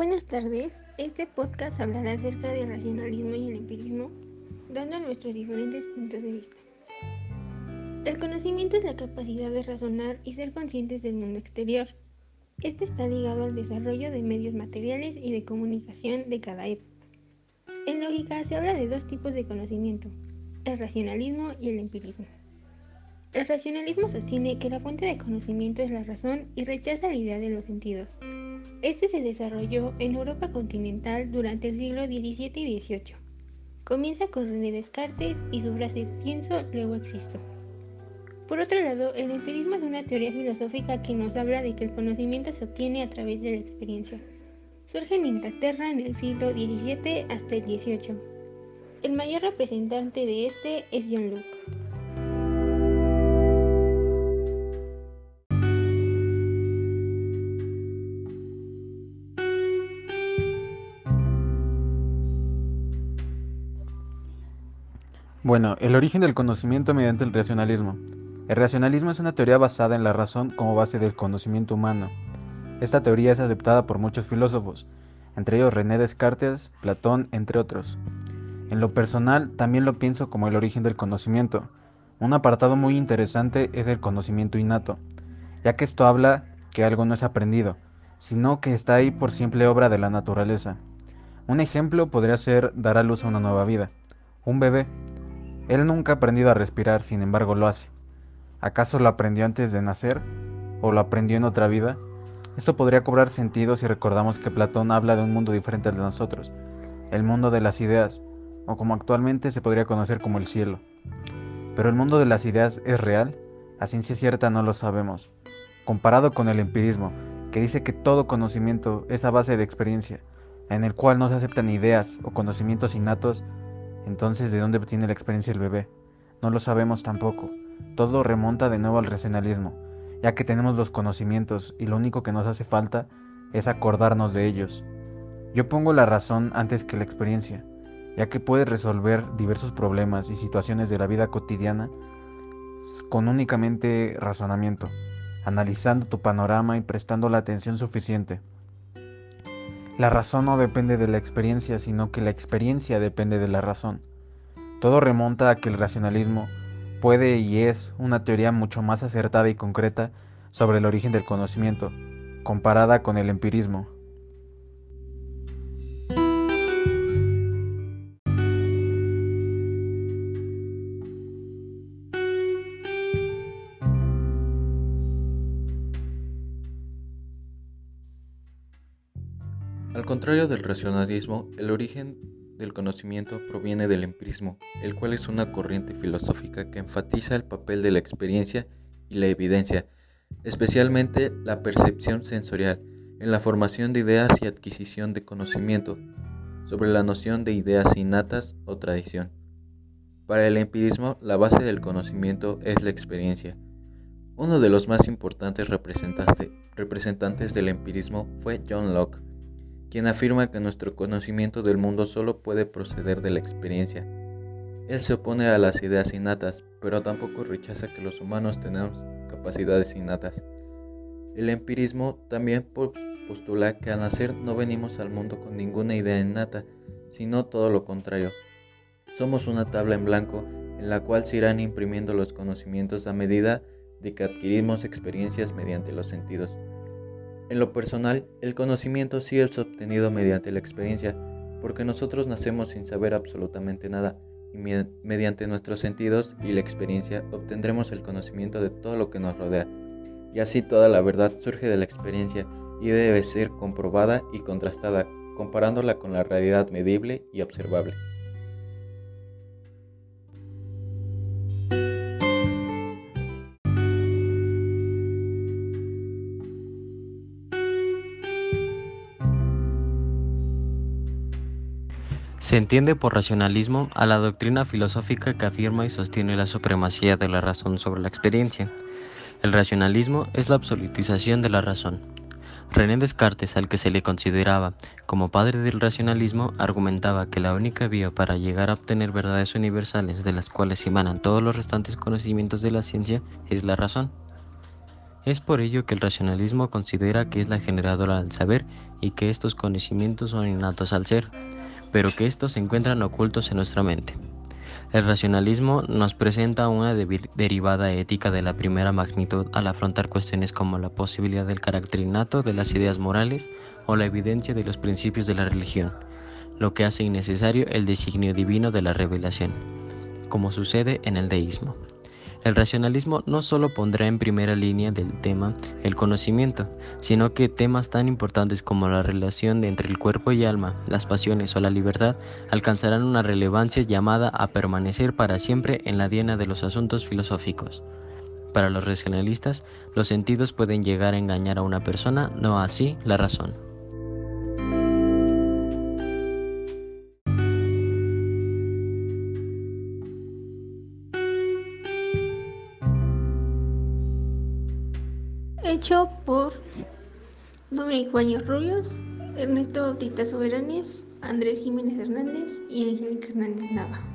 Buenas tardes, este podcast hablará acerca del racionalismo y el empirismo, dando nuestros diferentes puntos de vista. El conocimiento es la capacidad de razonar y ser conscientes del mundo exterior. Este está ligado al desarrollo de medios materiales y de comunicación de cada época. En lógica se habla de dos tipos de conocimiento, el racionalismo y el empirismo. El racionalismo sostiene que la fuente de conocimiento es la razón y rechaza la idea de los sentidos. Este se desarrolló en Europa continental durante el siglo XVII y XVIII. Comienza con René Descartes y su frase pienso, luego existo. Por otro lado, el empirismo es una teoría filosófica que nos habla de que el conocimiento se obtiene a través de la experiencia. Surge en Inglaterra en el siglo XVII hasta el XVIII. El mayor representante de este es John Locke. Bueno, el origen del conocimiento mediante el racionalismo. El racionalismo es una teoría basada en la razón como base del conocimiento humano. Esta teoría es aceptada por muchos filósofos, entre ellos René Descartes, Platón, entre otros. En lo personal, también lo pienso como el origen del conocimiento. Un apartado muy interesante es el conocimiento innato, ya que esto habla que algo no es aprendido, sino que está ahí por simple obra de la naturaleza. Un ejemplo podría ser dar a luz a una nueva vida. Un bebé él nunca ha aprendido a respirar, sin embargo lo hace. ¿Acaso lo aprendió antes de nacer? ¿O lo aprendió en otra vida? Esto podría cobrar sentido si recordamos que Platón habla de un mundo diferente al de nosotros, el mundo de las ideas, o como actualmente se podría conocer como el cielo. Pero el mundo de las ideas es real, a ciencia cierta no lo sabemos. Comparado con el empirismo, que dice que todo conocimiento es a base de experiencia, en el cual no se aceptan ideas o conocimientos innatos, entonces, ¿de dónde obtiene la experiencia el bebé? No lo sabemos tampoco. Todo remonta de nuevo al racionalismo, ya que tenemos los conocimientos y lo único que nos hace falta es acordarnos de ellos. Yo pongo la razón antes que la experiencia, ya que puedes resolver diversos problemas y situaciones de la vida cotidiana con únicamente razonamiento, analizando tu panorama y prestando la atención suficiente. La razón no depende de la experiencia, sino que la experiencia depende de la razón. Todo remonta a que el racionalismo puede y es una teoría mucho más acertada y concreta sobre el origen del conocimiento, comparada con el empirismo. Al contrario del racionalismo, el origen del conocimiento proviene del empirismo, el cual es una corriente filosófica que enfatiza el papel de la experiencia y la evidencia, especialmente la percepción sensorial, en la formación de ideas y adquisición de conocimiento, sobre la noción de ideas innatas o tradición. Para el empirismo, la base del conocimiento es la experiencia. Uno de los más importantes representantes del empirismo fue John Locke, quien afirma que nuestro conocimiento del mundo solo puede proceder de la experiencia. Él se opone a las ideas innatas, pero tampoco rechaza que los humanos tenemos capacidades innatas. El empirismo también postula que al nacer no venimos al mundo con ninguna idea innata, sino todo lo contrario. Somos una tabla en blanco en la cual se irán imprimiendo los conocimientos a medida de que adquirimos experiencias mediante los sentidos. En lo personal, el conocimiento sí es obtenido mediante la experiencia, porque nosotros nacemos sin saber absolutamente nada, y mediante nuestros sentidos y la experiencia obtendremos el conocimiento de todo lo que nos rodea. Y así toda la verdad surge de la experiencia y debe ser comprobada y contrastada, comparándola con la realidad medible y observable. Se entiende por racionalismo a la doctrina filosófica que afirma y sostiene la supremacía de la razón sobre la experiencia. El racionalismo es la absolutización de la razón. René Descartes, al que se le consideraba como padre del racionalismo, argumentaba que la única vía para llegar a obtener verdades universales de las cuales emanan todos los restantes conocimientos de la ciencia es la razón. Es por ello que el racionalismo considera que es la generadora del saber y que estos conocimientos son innatos al ser, pero que estos se encuentran ocultos en nuestra mente. El racionalismo nos presenta una derivada ética de la primera magnitud al afrontar cuestiones como la posibilidad del carácter innato de las ideas morales o la evidencia de los principios de la religión, lo que hace innecesario el designio divino de la revelación, como sucede en el deísmo. El racionalismo no solo pondrá en primera línea del tema el conocimiento, sino que temas tan importantes como la relación entre el cuerpo y alma, las pasiones o la libertad alcanzarán una relevancia llamada a permanecer para siempre en la diana de los asuntos filosóficos. Para los racionalistas, los sentidos pueden llegar a engañar a una persona, no así la razón. Hecho por Dominic Baños Rubios, Ernesto Bautista Soberanes, Andrés Jiménez Hernández y Angélica Hernández Nava.